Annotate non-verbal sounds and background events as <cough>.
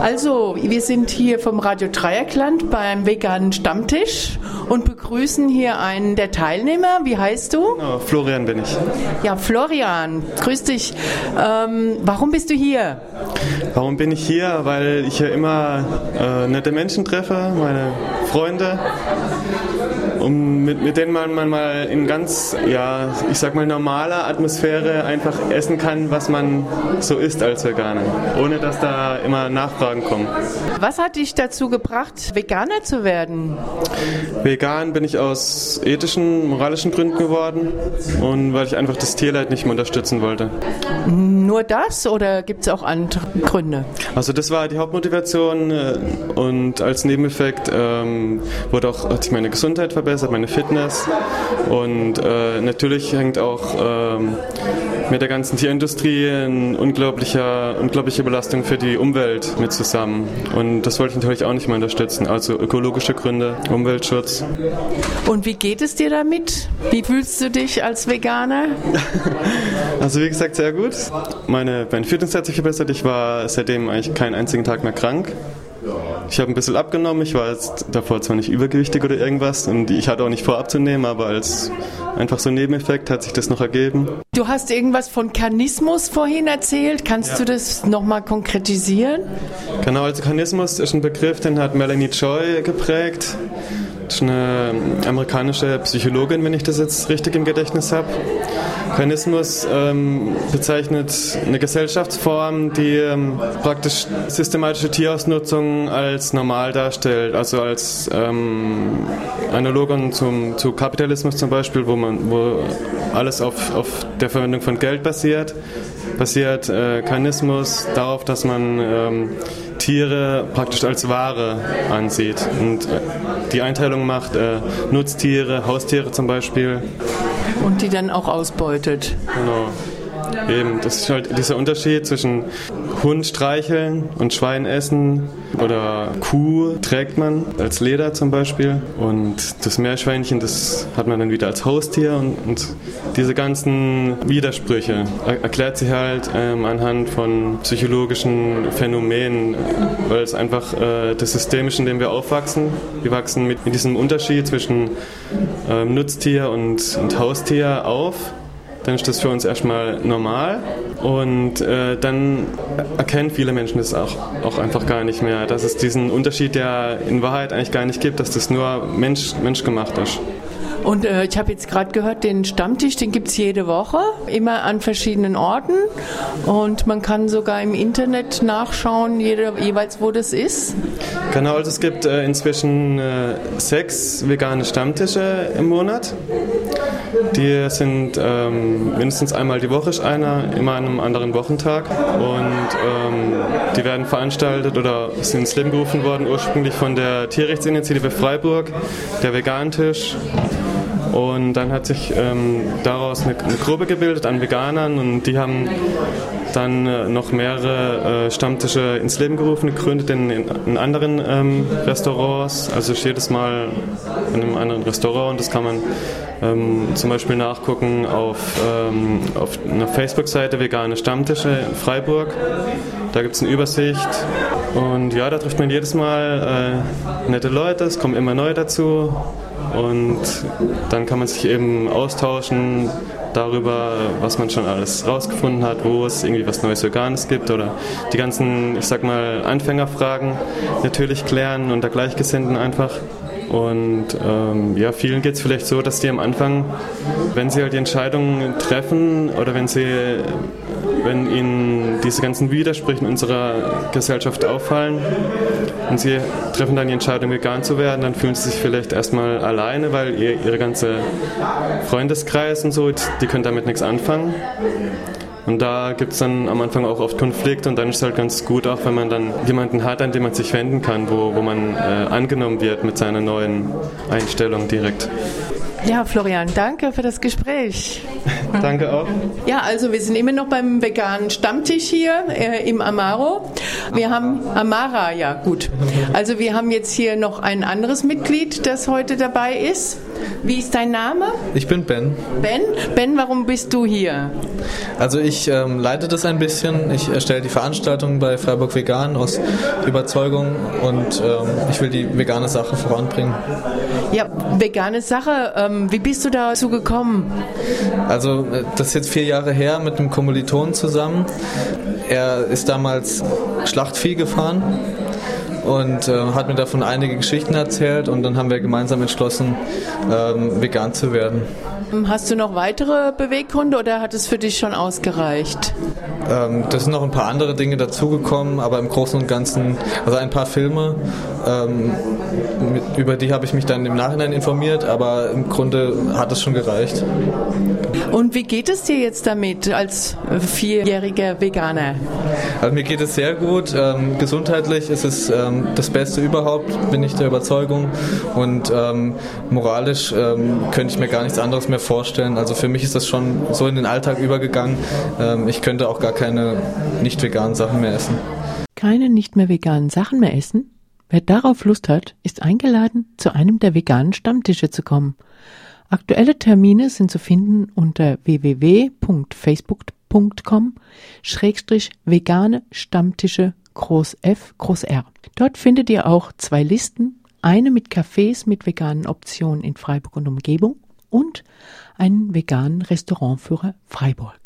Also, wir sind hier vom Radio Dreieckland beim veganen Stammtisch und begrüßen hier einen der Teilnehmer. Wie heißt du? Oh, Florian bin ich. Ja, Florian, grüß dich. Ähm, warum bist du hier? Warum bin ich hier? Weil ich hier immer äh, nette Menschen treffe, meine Freunde um mit, mit denen man, man mal in ganz, ja, ich sag mal normaler Atmosphäre einfach essen kann, was man so isst als Veganer, ohne dass da immer Nachfragen kommen. Was hat dich dazu gebracht, Veganer zu werden? Vegan bin ich aus ethischen, moralischen Gründen geworden und weil ich einfach das Tierleid nicht mehr unterstützen wollte. Nur das oder gibt es auch andere Gründe? Also das war die Hauptmotivation äh, und als Nebeneffekt ähm, wurde auch, hat sich meine Gesundheit verbessert verbessert, meine Fitness. Und äh, natürlich hängt auch ähm, mit der ganzen Tierindustrie eine unglaubliche, unglaubliche Belastung für die Umwelt mit zusammen. Und das wollte ich natürlich auch nicht mehr unterstützen. Also ökologische Gründe, Umweltschutz. Und wie geht es dir damit? Wie fühlst du dich als Veganer? <laughs> also wie gesagt, sehr gut. Meine, meine Fitness hat sich verbessert. Ich war seitdem eigentlich keinen einzigen Tag mehr krank. Ich habe ein bisschen abgenommen. Ich war jetzt davor zwar nicht übergewichtig oder irgendwas und ich hatte auch nicht vor abzunehmen, aber als einfach so ein Nebeneffekt hat sich das noch ergeben. Du hast irgendwas von Karnismus vorhin erzählt. Kannst ja. du das nochmal konkretisieren? Genau, also Karnismus ist ein Begriff, den hat Melanie Joy geprägt. Das ist eine amerikanische Psychologin, wenn ich das jetzt richtig im Gedächtnis habe. Karnismus ähm, bezeichnet eine Gesellschaftsform, die ähm, praktisch systematische Tierausnutzung als normal darstellt, also als ähm, Analogon zum, zu Kapitalismus zum Beispiel, wo, man, wo alles auf, auf der Verwendung von Geld basiert, basiert äh, Karnismus darauf, dass man ähm, Tiere praktisch als Ware ansieht und äh, die Einteilung macht, äh, Nutztiere, Haustiere zum Beispiel. Und die dann auch ausbeutet. Genau. Eben, das ist halt dieser Unterschied zwischen Hund streicheln und Schwein essen oder Kuh trägt man als Leder zum Beispiel und das Meerschweinchen, das hat man dann wieder als Haustier und, und diese ganzen Widersprüche er erklärt sie halt ähm, anhand von psychologischen Phänomenen, weil es einfach äh, das System ist, in dem wir aufwachsen. Wir wachsen mit, mit diesem Unterschied zwischen ähm, Nutztier und, und Haustier auf dann ist das für uns erstmal normal und äh, dann erkennen viele Menschen das auch, auch einfach gar nicht mehr, dass es diesen Unterschied, der in Wahrheit eigentlich gar nicht gibt, dass das nur Mensch, menschgemacht ist. Und äh, ich habe jetzt gerade gehört, den Stammtisch, den gibt es jede Woche, immer an verschiedenen Orten. Und man kann sogar im Internet nachschauen, jede, jeweils wo das ist. Genau, also es gibt äh, inzwischen äh, sechs vegane Stammtische im Monat. Die sind ähm, mindestens einmal die Woche ist einer, immer an einem anderen Wochentag. Und ähm, die werden veranstaltet oder sind ins Leben gerufen worden, ursprünglich von der Tierrechtsinitiative Freiburg, der Vegantisch und dann hat sich ähm, daraus eine, eine, Gruppe gebildet an Veganern und die haben dann äh, noch mehrere äh, Stammtische ins Leben gerufen, gegründet in, in, anderen ähm, Restaurants. Also jedes Mal in einem anderen Restaurant und das kann man ähm, zum Beispiel nachgucken auf, ähm, auf einer Facebook-Seite Vegane Stammtische in Freiburg. Da gibt es eine Übersicht und ja, da trifft man jedes Mal äh, nette Leute, es kommen immer neue dazu und dann kann man sich eben austauschen darüber, was man schon alles rausgefunden hat, wo es irgendwie was Neues Veganes gibt oder die ganzen, ich sag mal, Anfängerfragen natürlich klären unter Gleichgesinnten einfach. Und ähm, ja, vielen geht es vielleicht so, dass die am Anfang, wenn sie halt die Entscheidungen treffen oder wenn sie, wenn ihnen diese ganzen Widersprüche in unserer Gesellschaft auffallen und sie treffen dann die Entscheidung, vegan zu werden, dann fühlen sie sich vielleicht erstmal alleine, weil ihr, ihre ganze Freundeskreis und so, die können damit nichts anfangen. Und da gibt es dann am Anfang auch oft Konflikt und dann ist es halt ganz gut, auch wenn man dann jemanden hat, an den man sich wenden kann, wo, wo man äh, angenommen wird mit seiner neuen Einstellung direkt. Ja, Florian, danke für das Gespräch. <laughs> danke auch. Ja, also wir sind immer noch beim veganen Stammtisch hier äh, im Amaro. Wir haben Amara, ja gut. Also wir haben jetzt hier noch ein anderes Mitglied, das heute dabei ist. Wie ist dein Name? Ich bin Ben. Ben? Ben, warum bist du hier? Also ich ähm, leite das ein bisschen. Ich erstelle die Veranstaltung bei Freiburg Vegan aus Überzeugung und ähm, ich will die vegane Sache voranbringen. Ja, vegane Sache. Ähm, wie bist du dazu gekommen? Also äh, das ist jetzt vier Jahre her mit einem Kommiliton zusammen. Er ist damals Schlachtvieh gefahren und äh, hat mir davon einige Geschichten erzählt und dann haben wir gemeinsam entschlossen, ähm, vegan zu werden. Hast du noch weitere Beweggründe oder hat es für dich schon ausgereicht? Ähm, da sind noch ein paar andere Dinge dazugekommen, aber im Großen und Ganzen, also ein paar Filme, ähm, mit, über die habe ich mich dann im Nachhinein informiert, aber im Grunde hat es schon gereicht. Und wie geht es dir jetzt damit als vierjähriger Veganer? Also mir geht es sehr gut. Ähm, gesundheitlich ist es ähm, das Beste überhaupt, bin ich der Überzeugung. Und ähm, moralisch ähm, könnte ich mir gar nichts anderes mehr vorstellen. Also für mich ist das schon so in den Alltag übergegangen. Ähm, ich könnte auch gar keine nicht veganen Sachen mehr essen. Keine nicht mehr veganen Sachen mehr essen? Wer darauf Lust hat, ist eingeladen, zu einem der veganen Stammtische zu kommen. Aktuelle Termine sind zu finden unter www.facebook.com schrägstrich vegane Stammtische groß F groß R. Dort findet ihr auch zwei Listen, eine mit Cafés mit veganen Optionen in Freiburg und Umgebung und einen veganen Restaurantführer Freiburg.